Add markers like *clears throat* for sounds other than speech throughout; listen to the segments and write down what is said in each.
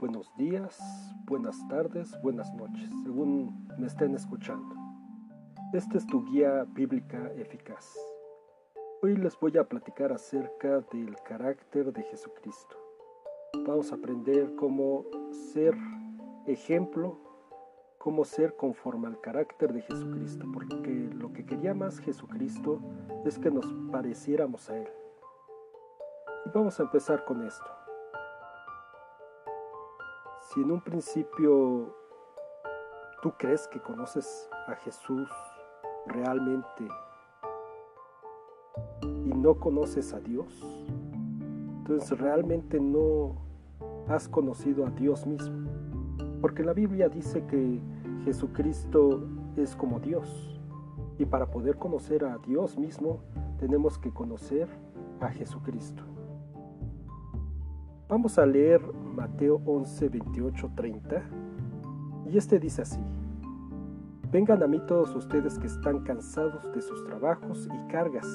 buenos días, buenas tardes, buenas noches, según me estén escuchando. Esta es tu guía bíblica eficaz. Hoy les voy a platicar acerca del carácter de Jesucristo. Vamos a aprender cómo ser ejemplo, cómo ser conforme al carácter de Jesucristo, porque lo que quería más Jesucristo es que nos pareciéramos a Él. Y vamos a empezar con esto. Si en un principio tú crees que conoces a Jesús realmente y no conoces a Dios, entonces realmente no has conocido a Dios mismo. Porque la Biblia dice que Jesucristo es como Dios. Y para poder conocer a Dios mismo tenemos que conocer a Jesucristo. Vamos a leer Mateo 11, 28, 30. Y este dice así. Vengan a mí todos ustedes que están cansados de sus trabajos y cargas,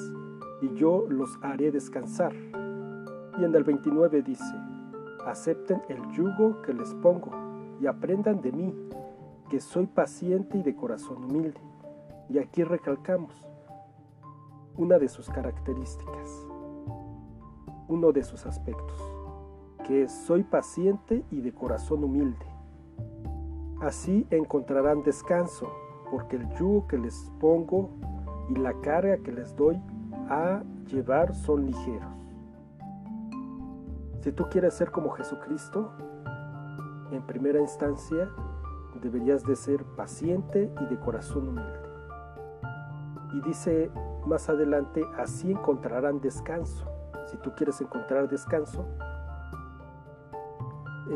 y yo los haré descansar. Y en el 29 dice, acepten el yugo que les pongo y aprendan de mí, que soy paciente y de corazón humilde. Y aquí recalcamos una de sus características, uno de sus aspectos que soy paciente y de corazón humilde. Así encontrarán descanso, porque el yugo que les pongo y la carga que les doy a llevar son ligeros. Si tú quieres ser como Jesucristo, en primera instancia deberías de ser paciente y de corazón humilde. Y dice más adelante, así encontrarán descanso. Si tú quieres encontrar descanso,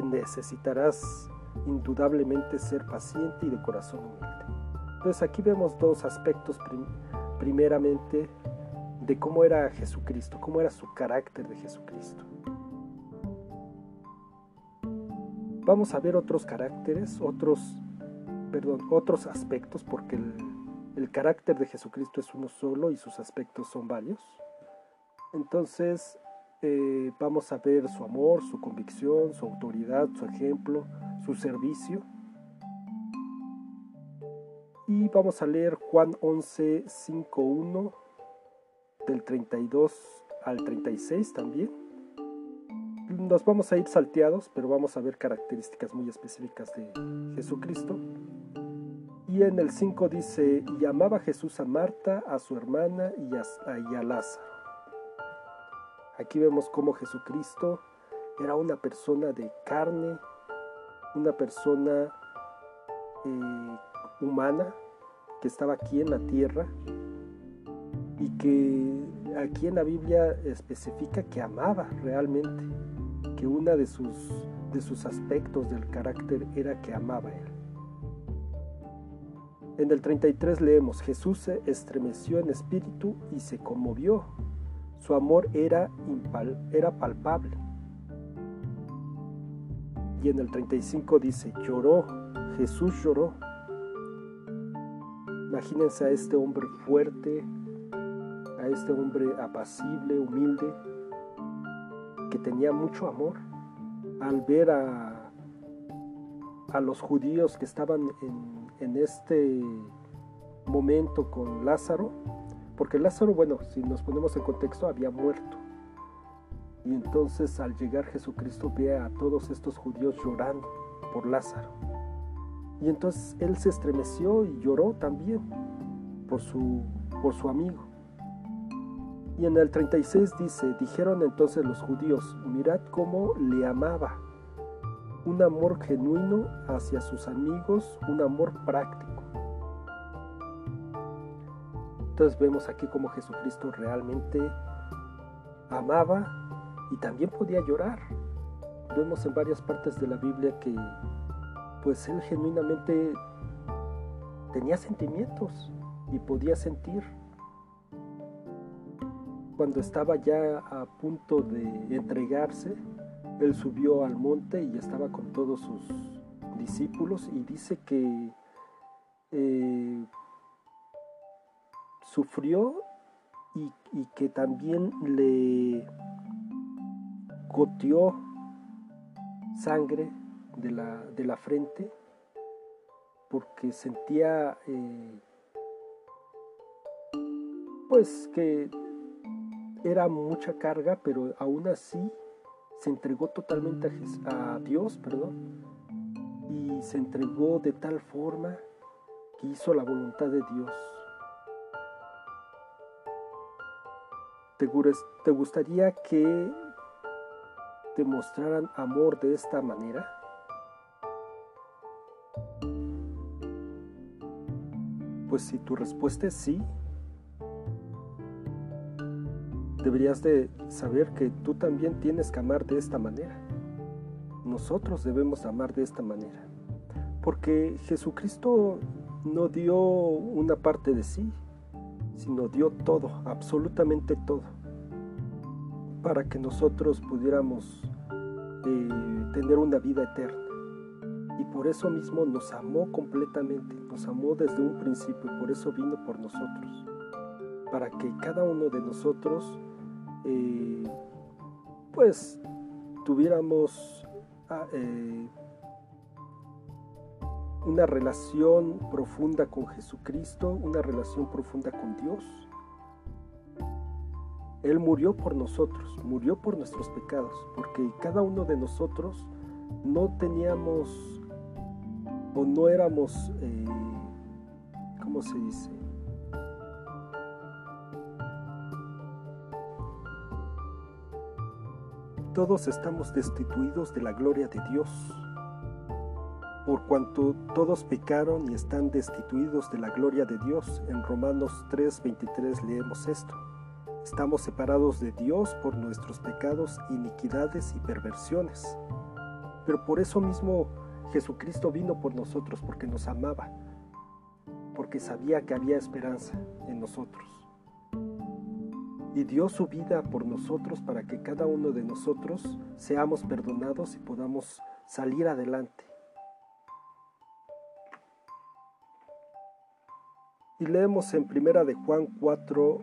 necesitarás indudablemente ser paciente y de corazón humilde. Entonces aquí vemos dos aspectos primeramente de cómo era Jesucristo, cómo era su carácter de Jesucristo. Vamos a ver otros caracteres, otros, perdón, otros aspectos, porque el, el carácter de Jesucristo es uno solo y sus aspectos son varios. Entonces, eh, vamos a ver su amor, su convicción, su autoridad, su ejemplo, su servicio. Y vamos a leer Juan 11, 5, 1, del 32 al 36 también. Nos vamos a ir salteados, pero vamos a ver características muy específicas de Jesucristo. Y en el 5 dice, y amaba Jesús a Marta, a su hermana y a, y a Lázaro. Aquí vemos cómo Jesucristo era una persona de carne, una persona eh, humana que estaba aquí en la tierra y que aquí en la Biblia especifica que amaba realmente, que uno de sus, de sus aspectos del carácter era que amaba a él. En el 33 leemos, Jesús se estremeció en espíritu y se conmovió su amor era, era palpable. Y en el 35 dice, lloró, Jesús lloró. Imagínense a este hombre fuerte, a este hombre apacible, humilde, que tenía mucho amor. Al ver a, a los judíos que estaban en, en este momento con Lázaro, porque Lázaro, bueno, si nos ponemos en contexto, había muerto. Y entonces al llegar Jesucristo ve a todos estos judíos llorando por Lázaro. Y entonces él se estremeció y lloró también por su, por su amigo. Y en el 36 dice, dijeron entonces los judíos, mirad cómo le amaba. Un amor genuino hacia sus amigos, un amor práctico. Entonces vemos aquí cómo Jesucristo realmente amaba y también podía llorar. Vemos en varias partes de la Biblia que pues él genuinamente tenía sentimientos y podía sentir. Cuando estaba ya a punto de entregarse, él subió al monte y estaba con todos sus discípulos y dice que eh, sufrió y, que también le goteó sangre de la, de la frente porque sentía eh, pues que era mucha carga, pero aún así se entregó totalmente a, a Dios, perdón, y se entregó de tal forma que hizo la voluntad de Dios. ¿Te gustaría que te mostraran amor de esta manera? Pues si tu respuesta es sí, deberías de saber que tú también tienes que amar de esta manera. Nosotros debemos amar de esta manera. Porque Jesucristo no dio una parte de sí, sino dio todo, absolutamente todo, para que nosotros pudiéramos eh, tener una vida eterna. Y por eso mismo nos amó completamente, nos amó desde un principio, y por eso vino por nosotros, para que cada uno de nosotros, eh, pues, tuviéramos ah, eh, una relación profunda con Jesucristo, una relación profunda con Dios. Él murió por nosotros, murió por nuestros pecados, porque cada uno de nosotros no teníamos o no éramos, eh, ¿cómo se dice? Todos estamos destituidos de la gloria de Dios por cuanto todos pecaron y están destituidos de la gloria de Dios. En Romanos 3:23 leemos esto. Estamos separados de Dios por nuestros pecados, iniquidades y perversiones. Pero por eso mismo Jesucristo vino por nosotros, porque nos amaba, porque sabía que había esperanza en nosotros. Y dio su vida por nosotros para que cada uno de nosotros seamos perdonados y podamos salir adelante. Y leemos en Primera de Juan 4,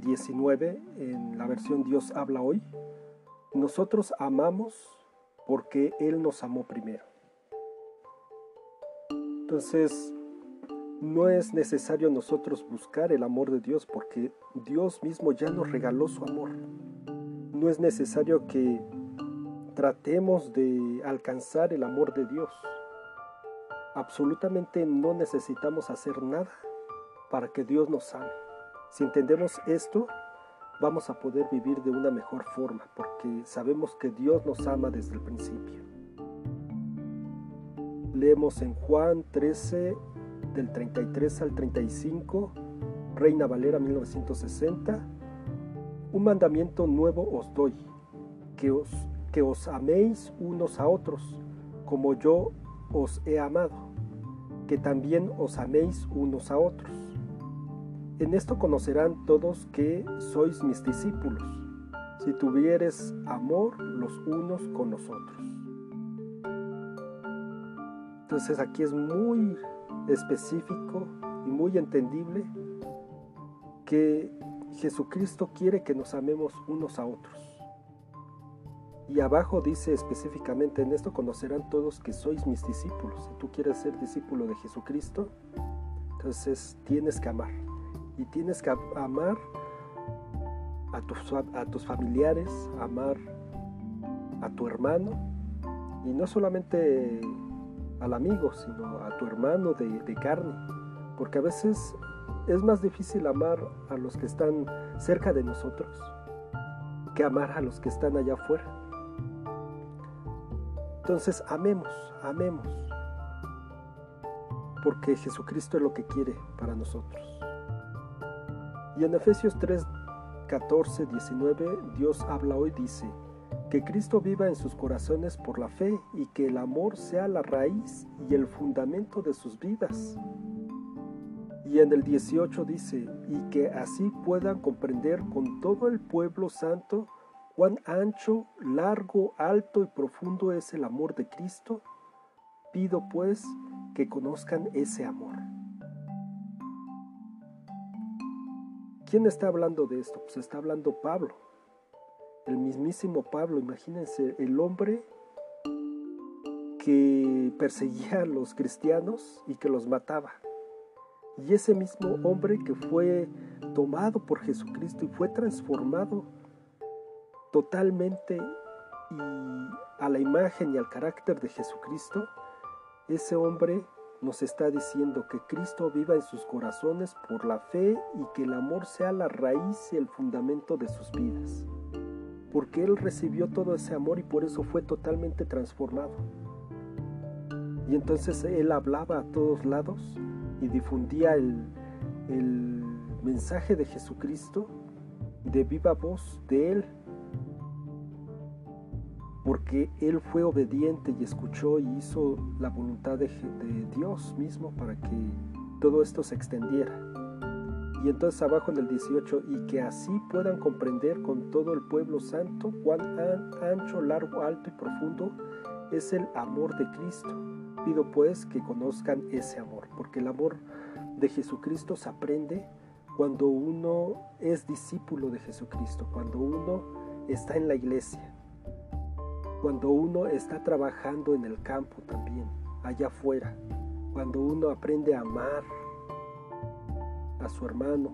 19, en la versión Dios habla hoy. Nosotros amamos porque Él nos amó primero. Entonces, no es necesario nosotros buscar el amor de Dios porque Dios mismo ya nos regaló su amor. No es necesario que tratemos de alcanzar el amor de Dios absolutamente no necesitamos hacer nada para que Dios nos ame. Si entendemos esto, vamos a poder vivir de una mejor forma, porque sabemos que Dios nos ama desde el principio. Leemos en Juan 13, del 33 al 35, Reina Valera 1960, un mandamiento nuevo os doy, que os, que os améis unos a otros, como yo os he amado, que también os améis unos a otros. En esto conocerán todos que sois mis discípulos, si tuvieres amor los unos con los otros. Entonces aquí es muy específico y muy entendible que Jesucristo quiere que nos amemos unos a otros. Y abajo dice específicamente, en esto conocerán todos que sois mis discípulos. Si tú quieres ser discípulo de Jesucristo, entonces tienes que amar. Y tienes que amar a tus, a tus familiares, amar a tu hermano. Y no solamente al amigo, sino a tu hermano de, de carne. Porque a veces es más difícil amar a los que están cerca de nosotros que amar a los que están allá afuera. Entonces amemos, amemos, porque Jesucristo es lo que quiere para nosotros. Y en Efesios 3, 14, 19, Dios habla hoy, dice, que Cristo viva en sus corazones por la fe y que el amor sea la raíz y el fundamento de sus vidas. Y en el 18 dice, y que así puedan comprender con todo el pueblo santo cuán ancho, largo, alto y profundo es el amor de Cristo, pido pues que conozcan ese amor. ¿Quién está hablando de esto? Pues está hablando Pablo, el mismísimo Pablo, imagínense, el hombre que perseguía a los cristianos y que los mataba. Y ese mismo hombre que fue tomado por Jesucristo y fue transformado totalmente y a la imagen y al carácter de Jesucristo, ese hombre nos está diciendo que Cristo viva en sus corazones por la fe y que el amor sea la raíz y el fundamento de sus vidas. Porque Él recibió todo ese amor y por eso fue totalmente transformado. Y entonces Él hablaba a todos lados y difundía el, el mensaje de Jesucristo de viva voz de Él porque él fue obediente y escuchó y hizo la voluntad de, Dios mismo para que todo esto se extendiera. Y entonces abajo en el 18, y que así puedan comprender con todo el pueblo santo cuán ancho, largo, alto y profundo es el amor de Cristo. Pido pues que conozcan ese amor, porque el amor de Jesucristo se aprende cuando uno es discípulo de Jesucristo, cuando uno está en la iglesia, cuando uno está trabajando en el campo también, allá afuera, cuando uno aprende a amar a su hermano,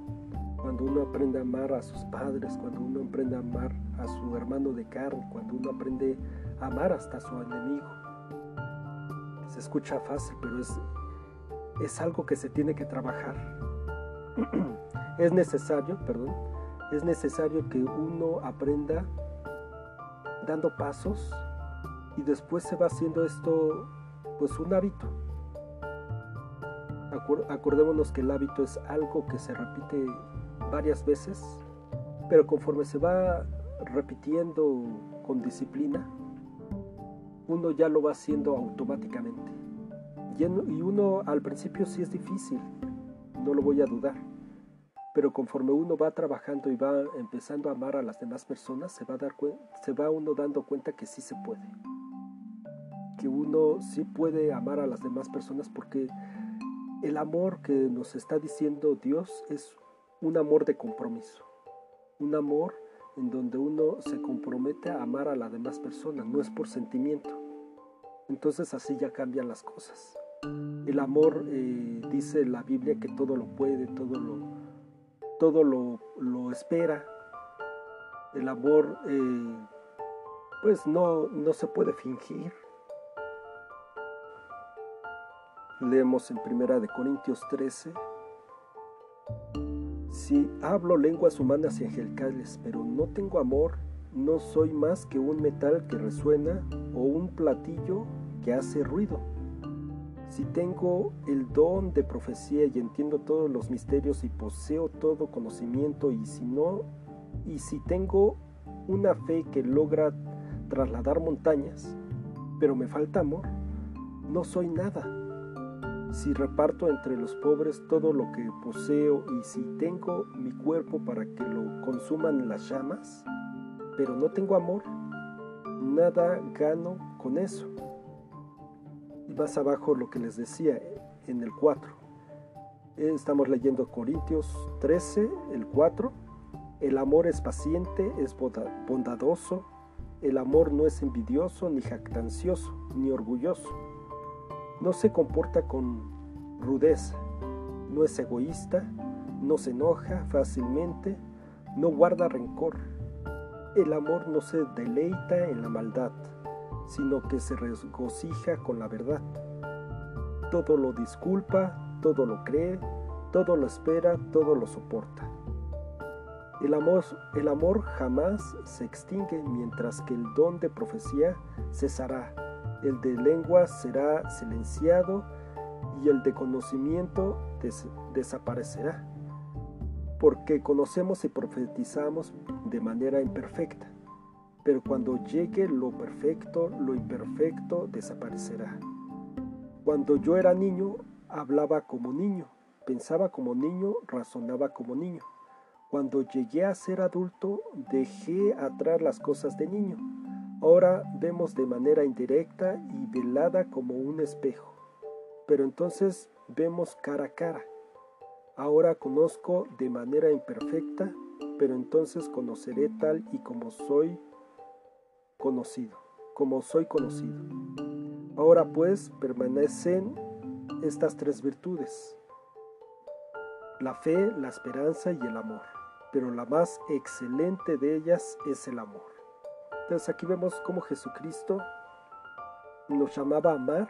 cuando uno aprende a amar a sus padres, cuando uno aprende a amar a su hermano de carne, cuando uno aprende a amar hasta a su enemigo. Se escucha fácil, pero es, es algo que se tiene que trabajar. *clears throat* es necesario, perdón, es necesario que uno aprenda dando pasos y después se va haciendo esto pues un hábito. Acordémonos que el hábito es algo que se repite varias veces, pero conforme se va repitiendo con disciplina, uno ya lo va haciendo automáticamente. Y uno al principio sí es difícil, no lo voy a dudar pero conforme uno va trabajando y va empezando a amar a las demás personas, se va, a dar se va uno dando cuenta que sí se puede. Que uno sí puede amar a las demás personas porque el amor que nos está diciendo Dios es un amor de compromiso. Un amor en donde uno se compromete a amar a las demás personas, no es por sentimiento. Entonces así ya cambian las cosas. El amor, eh, dice la Biblia, que todo lo puede, todo lo, todo lo, espera. El amor eh, pues no, no se puede fingir. Leemos en Primera de Corintios 13. Si hablo lenguas humanas y angelicales, pero no tengo amor, no soy más que un metal que resuena o un platillo que hace ruido. Si tengo el don de profecía y entiendo todos los misterios y poseo todo conocimiento y si no y si tengo una fe que logra trasladar montañas, pero me falta amor, no soy nada. Si reparto entre los pobres todo lo que poseo y si tengo mi cuerpo para que lo consuman las llamas, pero no tengo amor, nada gano con eso más abajo lo que les decía en el 4. Estamos leyendo Corintios 13, el 4. El amor es paciente, es bondadoso. El amor no es envidioso, ni jactancioso, ni orgulloso. No se comporta con rudeza. No es egoísta. No se enoja fácilmente. No guarda rencor. El amor no se deleita en la maldad sino que se regocija con la verdad. Todo lo disculpa, todo lo cree, todo lo espera, todo lo soporta. El amor, el amor jamás se extingue mientras que el don de profecía cesará, el de lengua será silenciado y el de conocimiento desaparecerá, porque conocemos y profetizamos de manera imperfecta pero cuando llegue lo perfecto, lo imperfecto desaparecerá. Cuando yo era niño, hablaba como niño, pensaba como niño, razonaba como niño. Cuando llegué a ser adulto, dejé atrás las cosas de niño. Ahora vemos de manera indirecta y velada como un espejo. Pero entonces vemos cara a cara. Ahora conozco de manera imperfecta, pero entonces conoceré tal y como soy conocido, como soy conocido. Ahora pues permanecen estas tres virtudes, la fe, la esperanza y el amor, pero la más excelente de ellas es el amor. Entonces aquí vemos cómo Jesucristo nos llamaba a amar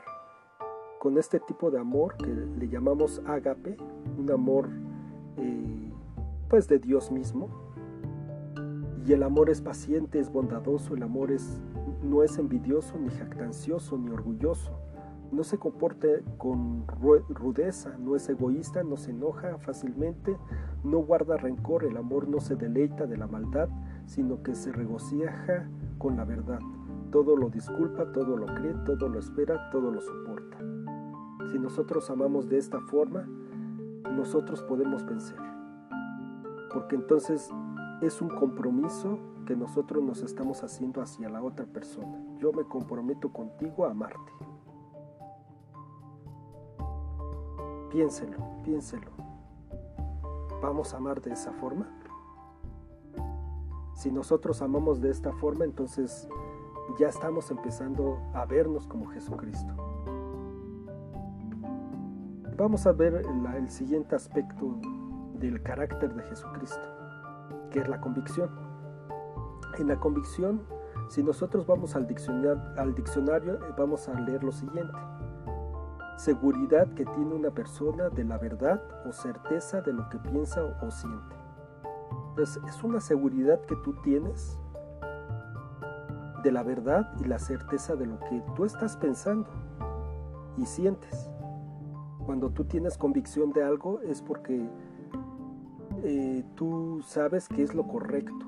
con este tipo de amor que le llamamos ágape, un amor eh, pues de Dios mismo. Y el amor es paciente, es bondadoso, el amor es, no es envidioso, ni jactancioso, ni orgulloso. No se comporta con rudeza, no es egoísta, no se enoja fácilmente, no guarda rencor, el amor no se deleita de la maldad, sino que se regocija con la verdad. Todo lo disculpa, todo lo cree, todo lo espera, todo lo soporta. Si nosotros amamos de esta forma, nosotros podemos vencer. Porque entonces es un compromiso que nosotros nos estamos haciendo hacia la otra persona. Yo me comprometo contigo a amarte. Piénselo, piénselo. ¿Vamos a amar de esa forma? Si nosotros amamos de esta forma, entonces ya estamos empezando a vernos como Jesucristo. Vamos a ver el, siguiente aspecto del carácter de Jesucristo, que es la convicción. En la convicción, si nosotros vamos al diccionario, eh, vamos a leer lo siguiente. Seguridad que tiene una persona de la verdad o certeza de lo que piensa o siente. Es una seguridad que tú tienes de la verdad y la certeza de lo que tú estás pensando y sientes. Cuando tú tienes convicción de algo es porque eh, tú sabes que es lo correcto.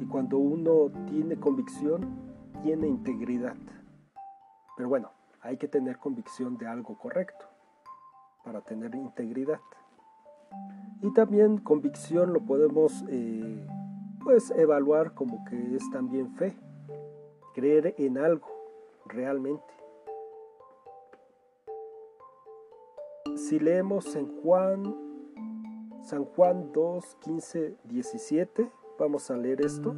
Y cuando uno tiene convicción, tiene integridad. Pero bueno, hay que tener convicción de algo correcto para tener integridad. Y también convicción lo podemos eh, pues evaluar como que es también fe, creer en algo realmente. Si leemos en Juan, San Juan 2, 15, 17, vamos a leer esto.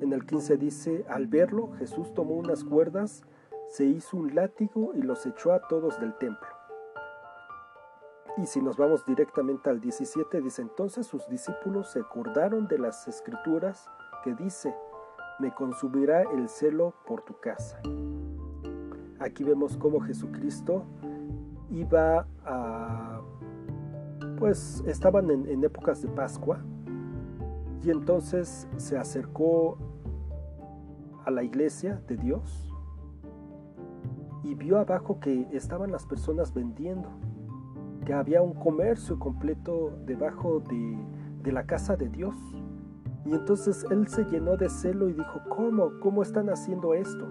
En el 15 dice, al verlo, Jesús tomó unas cuerdas, se hizo un látigo y los echó a todos del templo. Y si nos vamos directamente al 17, dice entonces sus discípulos se acordaron de las escrituras que dice, me consumirá el celo por tu casa. Aquí vemos cómo Jesucristo iba a, pues estaban en, épocas de Pascua y entonces se acercó a la iglesia de Dios y vio abajo que estaban las personas vendiendo que había un comercio completo debajo de, de la casa de Dios. Y entonces él se llenó de celo y dijo, ¿cómo? ¿Cómo están haciendo esto?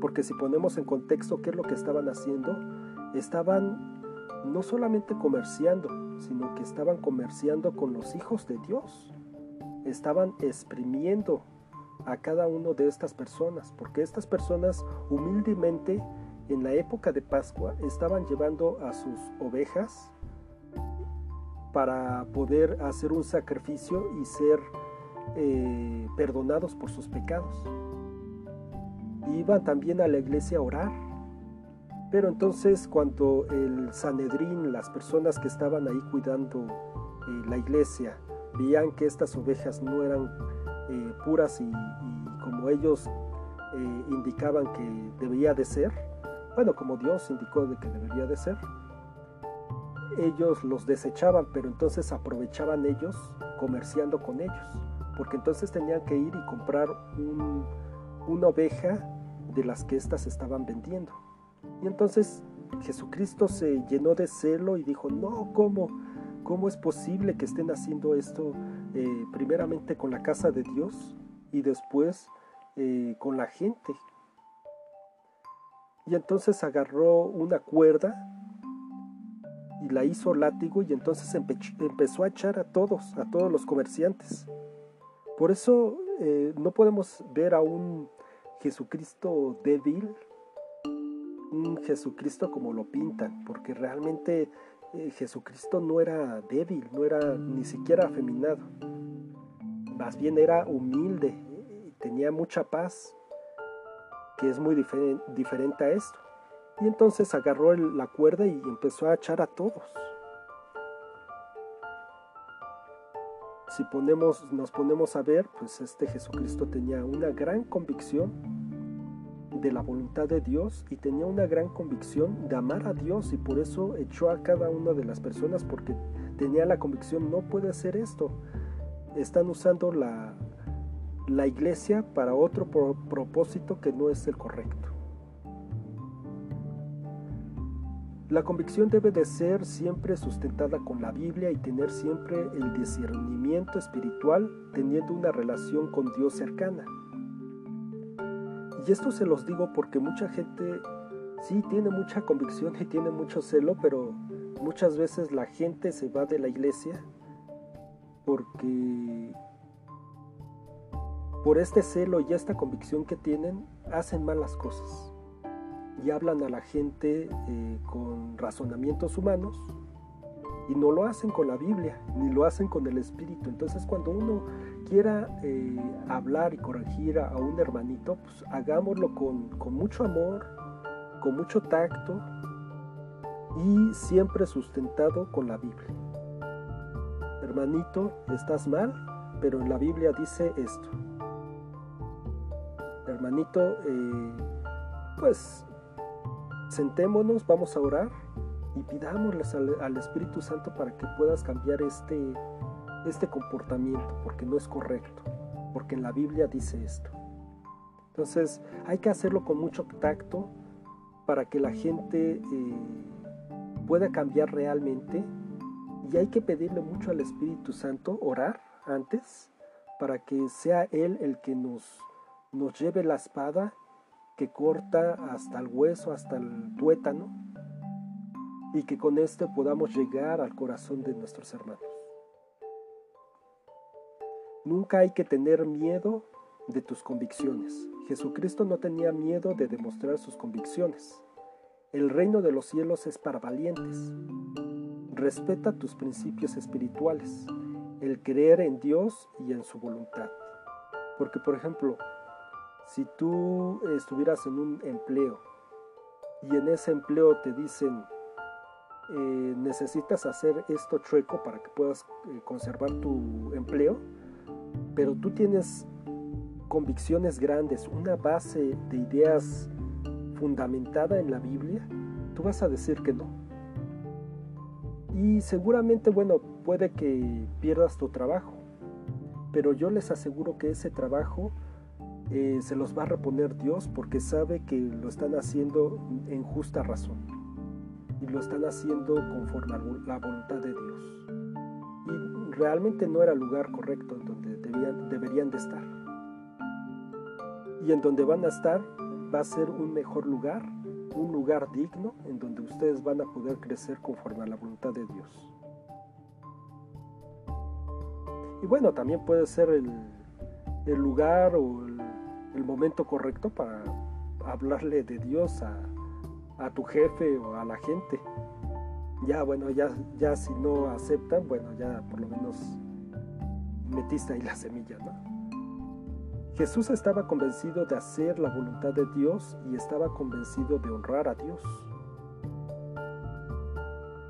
Porque si ponemos en contexto qué es lo que estaban haciendo, estaban no solamente comerciando, sino que estaban comerciando con los hijos de Dios. Estaban exprimiendo a cada uno de estas personas, porque estas personas humildemente en la época de Pascua estaban llevando a sus ovejas para poder hacer un sacrificio y ser eh, perdonados por sus pecados. Iban también a la iglesia a orar. Pero entonces cuando el Sanedrín, las personas que estaban ahí cuidando eh, la iglesia, veían que estas ovejas no eran eh, puras y, como ellos indicaban que debía de ser, bueno, como Dios indicó de que debería de ser, ellos los desechaban, pero entonces aprovechaban ellos comerciando con ellos, porque entonces tenían que ir y comprar una oveja de las que éstas estaban vendiendo. Y entonces Jesucristo se llenó de celo y dijo, no, ¿cómo? ¿Cómo es posible que estén haciendo esto eh, primeramente con la casa de Dios y después eh, con la gente? Y entonces agarró una cuerda y la hizo látigo y entonces empezó a echar a todos, a todos los comerciantes. Por eso eh, no podemos ver a un Jesucristo débil, un Jesucristo como lo pintan, porque realmente eh, Jesucristo no era débil, no era ni siquiera afeminado, más bien era humilde, tenía mucha paz, que es muy diferente a esto. Y entonces agarró la cuerda y empezó a echar a todos. Si ponemos, nos ponemos a ver, pues este Jesucristo tenía una gran convicción de la voluntad de Dios y tenía una gran convicción de amar a Dios y por eso echó a cada una de las personas porque tenía la convicción no puede hacer esto. Están usando la, la iglesia para otro propósito que no es el correcto. La convicción debe de ser siempre sustentada con la Biblia y tener siempre el discernimiento espiritual teniendo una relación con Dios cercana. Y esto se los digo porque mucha gente sí tiene mucha convicción y tiene mucho celo, pero muchas veces la gente se va de la iglesia porque por este celo y esta convicción que tienen hacen malas cosas y hablan a la gente eh, con razonamientos humanos y no lo hacen con la Biblia, ni lo hacen con el Espíritu. Entonces cuando uno quiera eh, hablar y corregir a, un hermanito, pues hagámoslo con, con mucho amor, con mucho tacto y siempre sustentado con la Biblia. Hermanito, estás mal, pero en la Biblia dice esto. Hermanito, eh, pues sentémonos, vamos a orar y pidámosles al, Espíritu Santo para que puedas cambiar este, este comportamiento, porque no es correcto, porque en la Biblia dice esto. Entonces hay que hacerlo con mucho tacto para que la gente eh, pueda cambiar realmente y hay que pedirle mucho al Espíritu Santo, orar antes, para que sea Él el que nos, nos lleve la espada que corta hasta el hueso, hasta el tuétano, y que con este podamos llegar al corazón de nuestros hermanos. Nunca hay que tener miedo de tus convicciones. Jesucristo no tenía miedo de demostrar sus convicciones. El reino de los cielos es para valientes. Respeta tus principios espirituales, el creer en Dios y en su voluntad. Porque, por ejemplo, si tú estuvieras en un empleo y en ese empleo te dicen eh, necesitas hacer esto chueco para que puedas eh, conservar tu empleo, pero tú tienes convicciones grandes, una base de ideas fundamentada en la Biblia, tú vas a decir que no. Y seguramente, bueno, puede que pierdas tu trabajo, pero yo les aseguro que ese trabajo eh, se los va a reponer Dios porque sabe que lo están haciendo en justa razón y lo están haciendo conforme a la voluntad de Dios. Y realmente no era el lugar correcto en donde deberían de estar. Y en donde van a estar va a ser un mejor lugar, un lugar digno en donde ustedes van a poder crecer conforme a la voluntad de Dios. Y bueno, también puede ser el, el lugar o el el momento correcto para hablarle de Dios a, tu jefe o a la gente. Ya, bueno, ya, ya si no aceptan, bueno, ya por lo menos metiste ahí la semilla, ¿no? Jesús estaba convencido de hacer la voluntad de Dios y estaba convencido de honrar a Dios.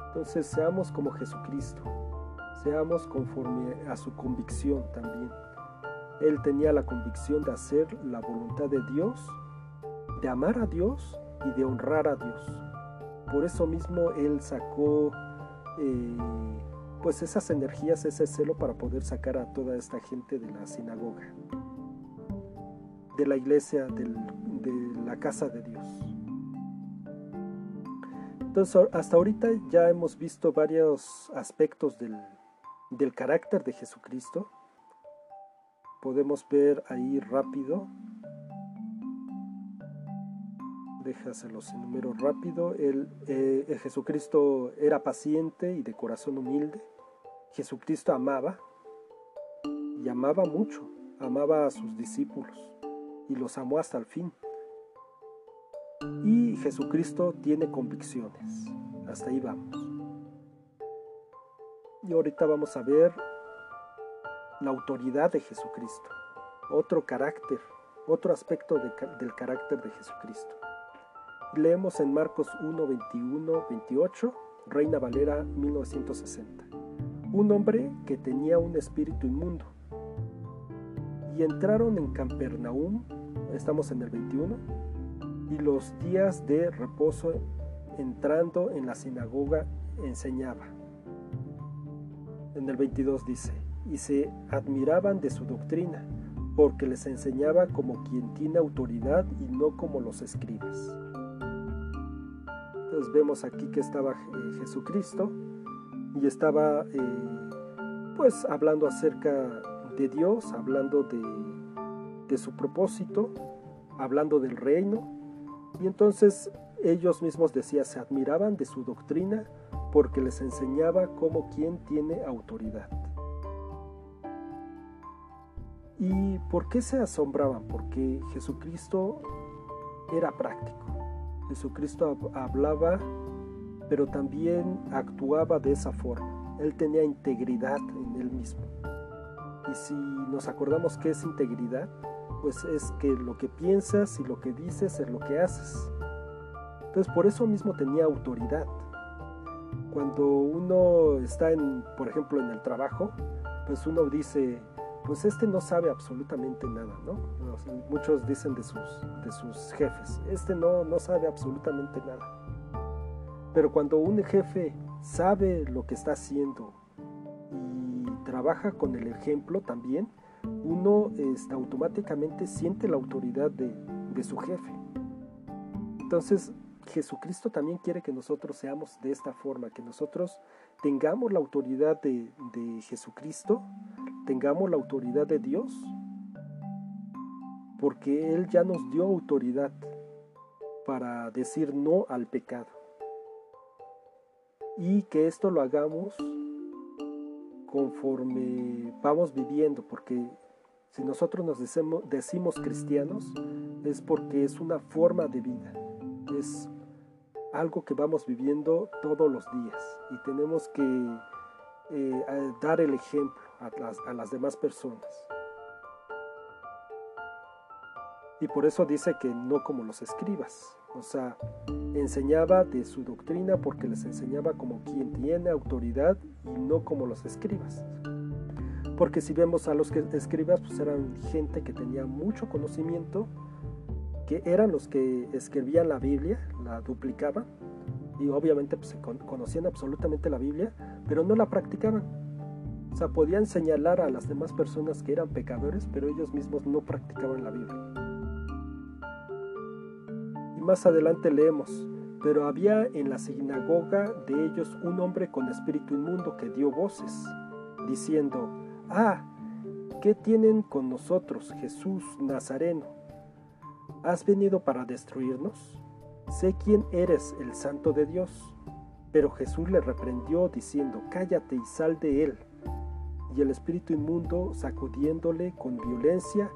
Entonces seamos como Jesucristo, seamos conforme a su convicción también. Él tenía la convicción de hacer la voluntad de Dios, de amar a Dios y de honrar a Dios. Por eso mismo Él sacó eh, pues esas energías, ese celo para poder sacar a toda esta gente de la sinagoga, de la iglesia, de la casa de Dios. Entonces, hasta ahorita ya hemos visto varios aspectos del, del carácter de Jesucristo. Podemos ver ahí rápido. Déjaselos en número rápido. El, eh, Jesucristo era paciente y de corazón humilde Jesucristo amaba y amaba mucho amaba a sus discípulos y los amó hasta el fin y Jesucristo tiene convicciones hasta ahí vamos y ahorita vamos a ver la autoridad de Jesucristo, otro carácter otro aspecto del carácter de Jesucristo. Leemos en Marcos 1, 21, 28, Reina Valera 1960. Un hombre que tenía un espíritu inmundo. Y entraron en Campernaum, estamos en el 21, y los días de reposo entrando en la sinagoga enseñaba. En el 22 dice, y se admiraban de su doctrina, porque les enseñaba como quien tiene autoridad y no como los escribas. Entonces vemos aquí que estaba eh, Jesucristo y estaba eh, pues hablando acerca de Dios, hablando de, de su propósito, hablando del reino. Y entonces ellos mismos decían, se admiraban de su doctrina porque les enseñaba como quien tiene autoridad. ¿Y por qué se asombraban? Porque Jesucristo era práctico. Jesucristo hablaba, pero también actuaba de esa forma. Él tenía integridad en él mismo. Y si nos acordamos qué es integridad, pues es que lo que piensas y lo que dices es lo que haces. Entonces por eso mismo tenía autoridad. Cuando uno está en, por ejemplo, en el trabajo, pues uno dice, pues este no sabe absolutamente nada, ¿no? Muchos dicen de sus, de sus jefes, este no, no sabe absolutamente nada. Pero cuando un jefe sabe lo que está haciendo y trabaja con el ejemplo también, uno este, automáticamente siente la autoridad de, de su jefe. Entonces, Jesucristo también quiere que nosotros seamos de esta forma, que nosotros tengamos la autoridad de, de Jesucristo, tengamos la autoridad de Dios, porque Él ya nos dio autoridad para decir no al pecado. Y que esto lo hagamos conforme vamos viviendo, porque si nosotros nos decimos, decimos cristianos, es porque es una forma de vida, es algo que vamos viviendo todos los días y tenemos que eh, dar el ejemplo a las, demás personas. Y por eso dice que no como los escribas. O sea, enseñaba de su doctrina porque les enseñaba como quien tiene autoridad y no como los escribas. Porque si vemos a los escribas, pues eran gente que tenía mucho conocimiento, que eran los que escribían la Biblia, la duplicaban, y obviamente pues, conocían absolutamente la Biblia, pero no la practicaban. O sea, podían señalar a las demás personas que eran pecadores, pero ellos mismos no practicaban la Biblia. Más adelante leemos, pero había en la sinagoga de ellos un hombre con espíritu inmundo que dio voces, diciendo, Ah, ¿qué tienen con nosotros, Jesús Nazareno? ¿Has venido para destruirnos? Sé quién eres, el santo de Dios. Pero Jesús le reprendió diciendo, Cállate y sal de él y el espíritu inmundo, sacudiéndole con violencia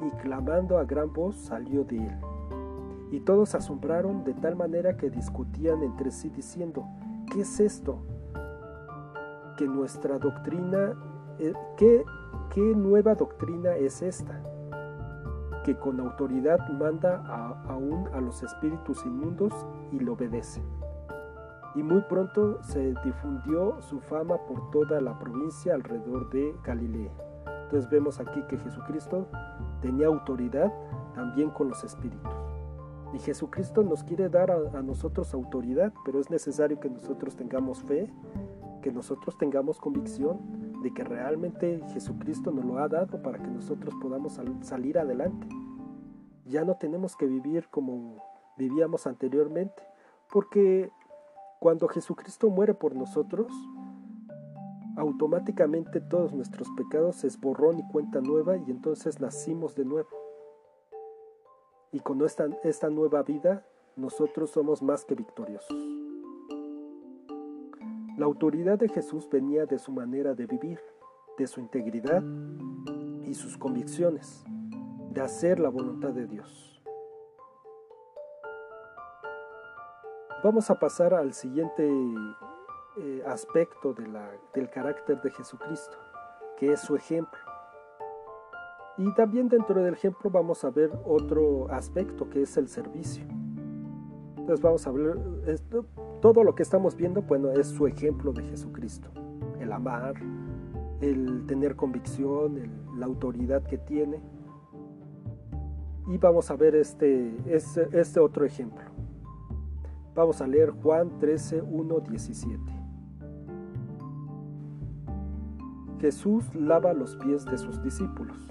y clamando a gran voz, salió de él. Y todos asombraron de tal manera que discutían entre sí diciendo, ¿qué es esto? Que nuestra doctrina, eh, ¿qué, qué nueva doctrina es esta? Que con autoridad manda aún a los espíritus inmundos y lo obedece y muy pronto se difundió su fama por toda la provincia alrededor de Galilea. Entonces vemos aquí que Jesucristo tenía autoridad también con los espíritus. Y Jesucristo nos quiere dar a, nosotros autoridad, pero es necesario que nosotros tengamos fe, que nosotros tengamos convicción de que realmente Jesucristo nos lo ha dado para que nosotros podamos salir adelante. Ya no tenemos que vivir como vivíamos anteriormente, porque cuando Jesucristo muere por nosotros, automáticamente todos nuestros pecados se esborrón y cuenta nueva y entonces nacimos de nuevo. Y con esta, esta nueva vida nosotros somos más que victoriosos. La autoridad de Jesús venía de su manera de vivir, de su integridad y sus convicciones, de hacer la voluntad de Dios. Vamos a pasar al siguiente eh, aspecto del carácter de Jesucristo, que es su ejemplo. Y también dentro del ejemplo vamos a ver otro aspecto que es el servicio. Entonces vamos a ver, todo lo que estamos viendo, bueno, es su ejemplo de Jesucristo. El amar, el tener convicción, la autoridad que tiene. Y vamos a ver este, este, este otro ejemplo. Vamos a leer Juan 13, 1, 17. Jesús lava los pies de sus discípulos.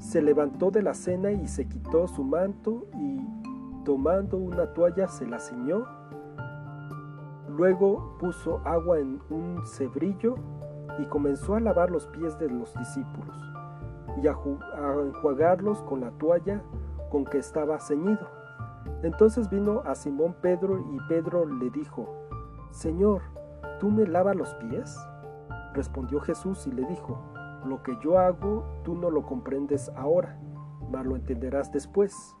se levantó de la cena y se quitó su manto y tomando una toalla se la ciñó. Luego puso agua en un cebrillo y comenzó a lavar los pies de los discípulos y a, enjuagarlos con la toalla con que estaba ceñido. Entonces vino a Simón Pedro y Pedro le dijo, Señor, ¿tú me lavas los pies? Respondió Jesús y le dijo, lo que yo hago tú no lo comprendes ahora, mas lo entenderás después.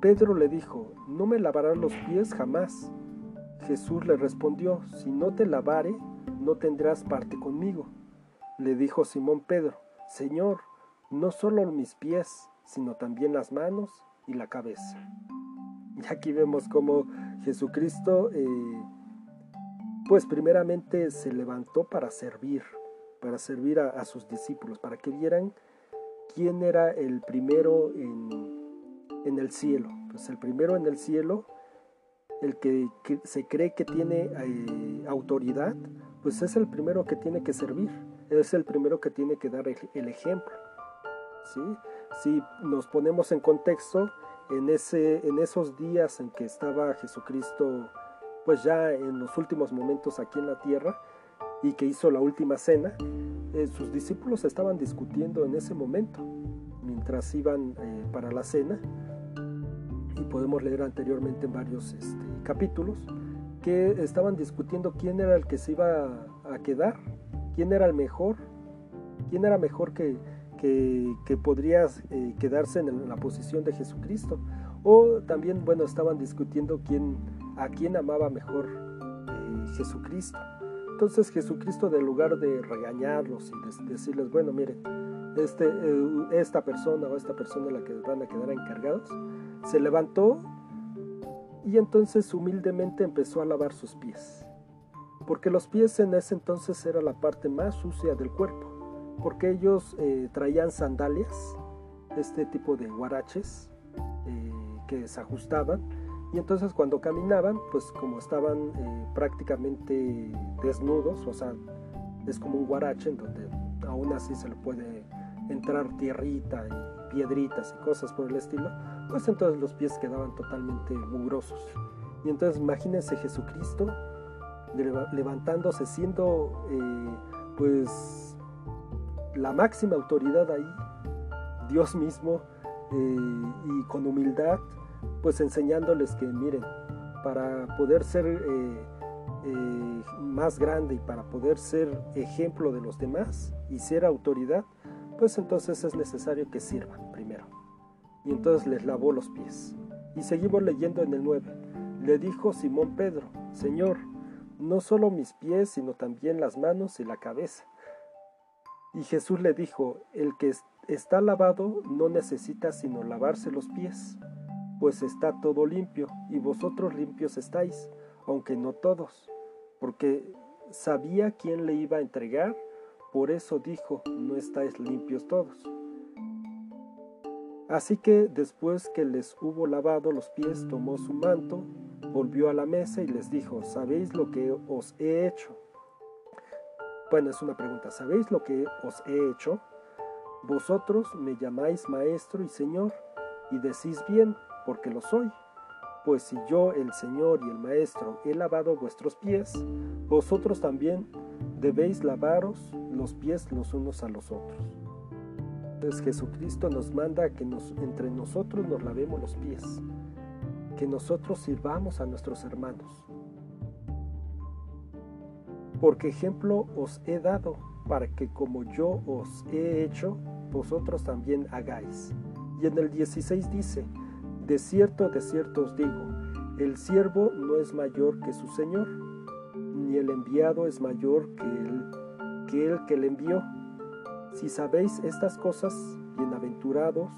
Pedro le dijo, no me lavarás los pies jamás. Jesús le respondió, si no te lavare, no tendrás parte conmigo. Le dijo Simón Pedro, Señor, no solo mis pies, sino también las manos y la cabeza. Y aquí vemos cómo Jesucristo, eh, pues primeramente se levantó para servir, para servir a, sus discípulos, para que vieran quién era el primero en, el cielo. Pues el primero en el cielo, el que, se cree que tiene eh, autoridad, pues es el primero que tiene que servir, es el primero que tiene que dar el, ejemplo. ¿sí? Si nos ponemos en contexto, en, ese, en esos días en que estaba Jesucristo, pues ya en los últimos momentos aquí en la tierra, y que hizo la última cena, eh, sus discípulos estaban discutiendo en ese momento, mientras iban eh, para la cena, y podemos leer anteriormente en varios este, capítulos, que estaban discutiendo quién era el que se iba a, quedar, quién era el mejor, quién era mejor que, que, podría eh, quedarse en la posición de Jesucristo. O también, bueno, estaban discutiendo quién, a quién amaba mejor Jesucristo. Entonces Jesucristo, en lugar de regañarlos y decirles, bueno, miren, este, eh, esta persona o esta persona la que van a quedar encargados, se levantó y entonces humildemente empezó a lavar sus pies. Porque los pies en ese entonces era la parte más sucia del cuerpo, porque ellos eh, traían sandalias, este tipo de guaraches eh, que se ajustaban, y entonces cuando caminaban, pues como estaban eh, prácticamente desnudos, o sea, es como un guarache en donde aún así se le puede entrar tierrita y piedritas y cosas por el estilo, pues entonces los pies quedaban totalmente mugrosos. Y entonces imagínense Jesucristo levantándose, siendo eh, pues la máxima autoridad ahí, Dios mismo, eh, y con humildad pues enseñándoles que miren, para poder ser eh, eh, más grande y para poder ser ejemplo de los demás y ser autoridad, pues entonces es necesario que sirvan primero. Y entonces les lavó los pies. Y seguimos leyendo en el 9. Le dijo Simón Pedro, Señor, no solo mis pies, sino también las manos y la cabeza. Y Jesús le dijo, el que está lavado no necesita sino lavarse los pies pues está todo limpio, y vosotros limpios estáis, aunque no todos, porque sabía quién le iba a entregar, por eso dijo, no estáis limpios todos. Así que después que les hubo lavado los pies, tomó su manto, volvió a la mesa y les dijo, ¿sabéis lo que os he hecho? Bueno, es una pregunta, ¿sabéis lo que os he hecho? Vosotros me llamáis maestro y señor, y decís bien, porque lo soy. Pues si yo, el Señor y el Maestro, he lavado vuestros pies, vosotros también debéis lavaros los pies los unos a los otros. Entonces Jesucristo nos manda que entre nosotros nos lavemos los pies, que nosotros sirvamos a nuestros hermanos. Porque ejemplo os he dado para que como yo os he hecho, vosotros también hagáis. Y en el 16 dice, de cierto, de cierto os digo, el siervo no es mayor que su Señor, ni el enviado es mayor que el que, que le envió. Si sabéis estas cosas, bienaventurados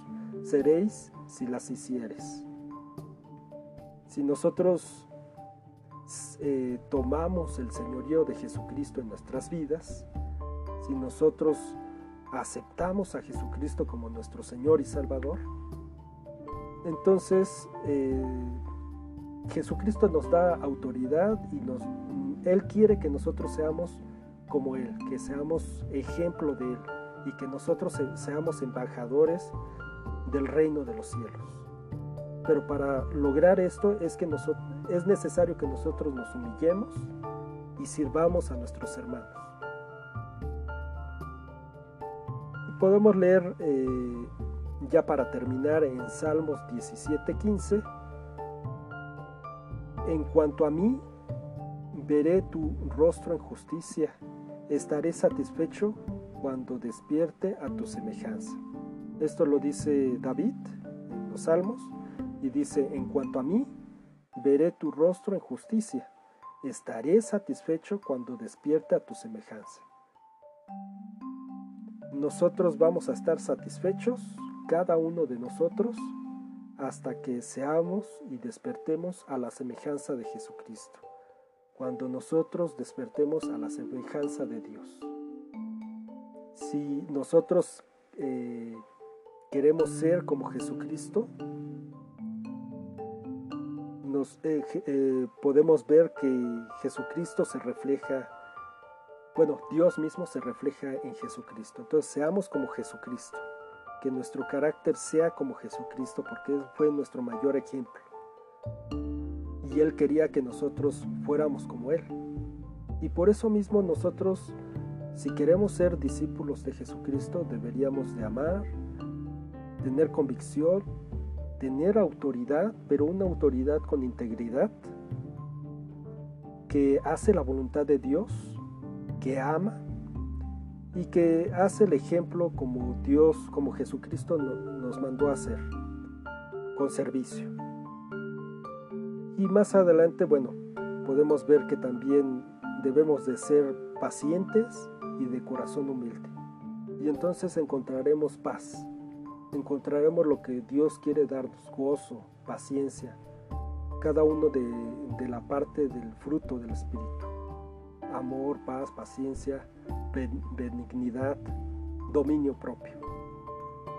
seréis si las hicieres. Si nosotros eh, tomamos el señorío de Jesucristo en nuestras vidas, si nosotros aceptamos a Jesucristo como nuestro Señor y Salvador, entonces eh, Jesucristo nos da autoridad y Él quiere que nosotros seamos como Él, que seamos ejemplo de Él y que nosotros seamos embajadores del reino de los cielos. Pero para lograr esto es, que es necesario que nosotros nos humillemos y sirvamos a nuestros hermanos. Podemos leer eh, ya para terminar en Salmos 17:15, en cuanto a mí, veré tu rostro en justicia, estaré satisfecho cuando despierte a tu semejanza. Esto lo dice David en los Salmos y dice, en cuanto a mí, veré tu rostro en justicia, estaré satisfecho cuando despierte a tu semejanza. Nosotros vamos a estar satisfechos cada uno de nosotros hasta que seamos y despertemos a la semejanza de Jesucristo, cuando nosotros despertemos a la semejanza de Dios. Si nosotros eh, queremos ser como Jesucristo, nos, eh, eh, podemos ver que Jesucristo se refleja, bueno, Dios mismo se refleja en Jesucristo. Entonces seamos como Jesucristo que nuestro carácter sea como Jesucristo, porque Él fue nuestro mayor ejemplo. Y Él quería que nosotros fuéramos como Él. Y por eso mismo nosotros, si queremos ser discípulos de Jesucristo, deberíamos de amar, tener convicción, tener autoridad, pero una autoridad con integridad, que hace la voluntad de Dios, que ama y que hace el ejemplo como Dios, como Jesucristo nos mandó a hacer, con servicio. Y más adelante, bueno, podemos ver que también debemos de ser pacientes y de corazón humilde. Y entonces encontraremos paz, encontraremos lo que Dios quiere darnos, gozo, paciencia, cada uno de, de la parte del fruto del Espíritu. Amor, paz, paciencia, benignidad, dominio propio.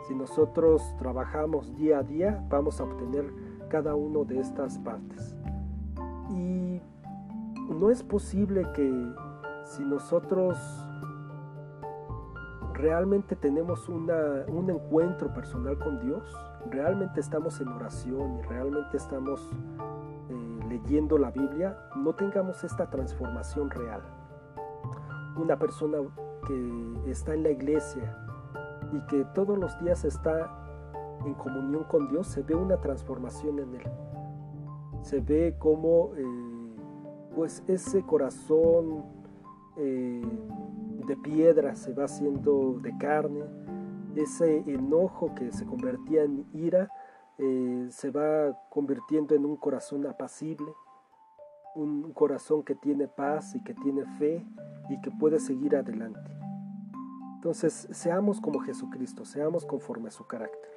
Si nosotros trabajamos día a día, vamos a obtener cada uno de estas partes. Y no es posible que si nosotros realmente tenemos un encuentro personal con Dios, realmente estamos en oración y realmente estamos eh, leyendo la Biblia, no tengamos esta transformación real una persona que está en la iglesia y que todos los días está en comunión con Dios, se ve una transformación en él. Se ve como eh, pues ese corazón eh, de piedra se va haciendo de carne, ese enojo que se convertía en ira eh, se va convirtiendo en un corazón apacible un corazón que tiene paz y que tiene fe y que puede seguir adelante. Entonces, seamos como Jesucristo, seamos conforme a su carácter.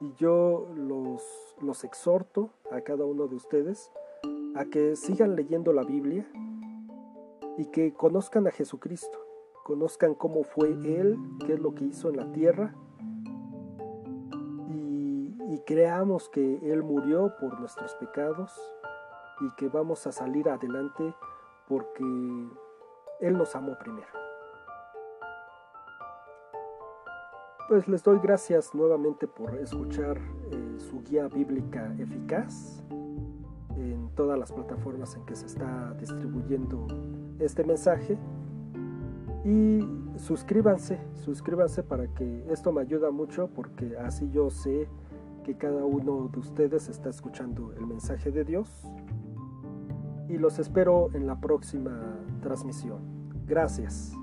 Y yo los, los exhorto a cada uno de ustedes a que sigan leyendo la Biblia y que conozcan a Jesucristo, conozcan cómo fue Él, qué es lo que hizo en la tierra y, y creamos que Él murió por nuestros pecados y que vamos a salir adelante porque Él nos amó primero. Pues les doy gracias nuevamente por escuchar eh, su guía bíblica eficaz en todas las plataformas en que se está distribuyendo este mensaje. Y suscríbanse, suscríbanse para que esto me ayuda mucho porque así yo sé que cada uno de ustedes está escuchando el mensaje de Dios. Y los espero en la próxima transmisión. Gracias.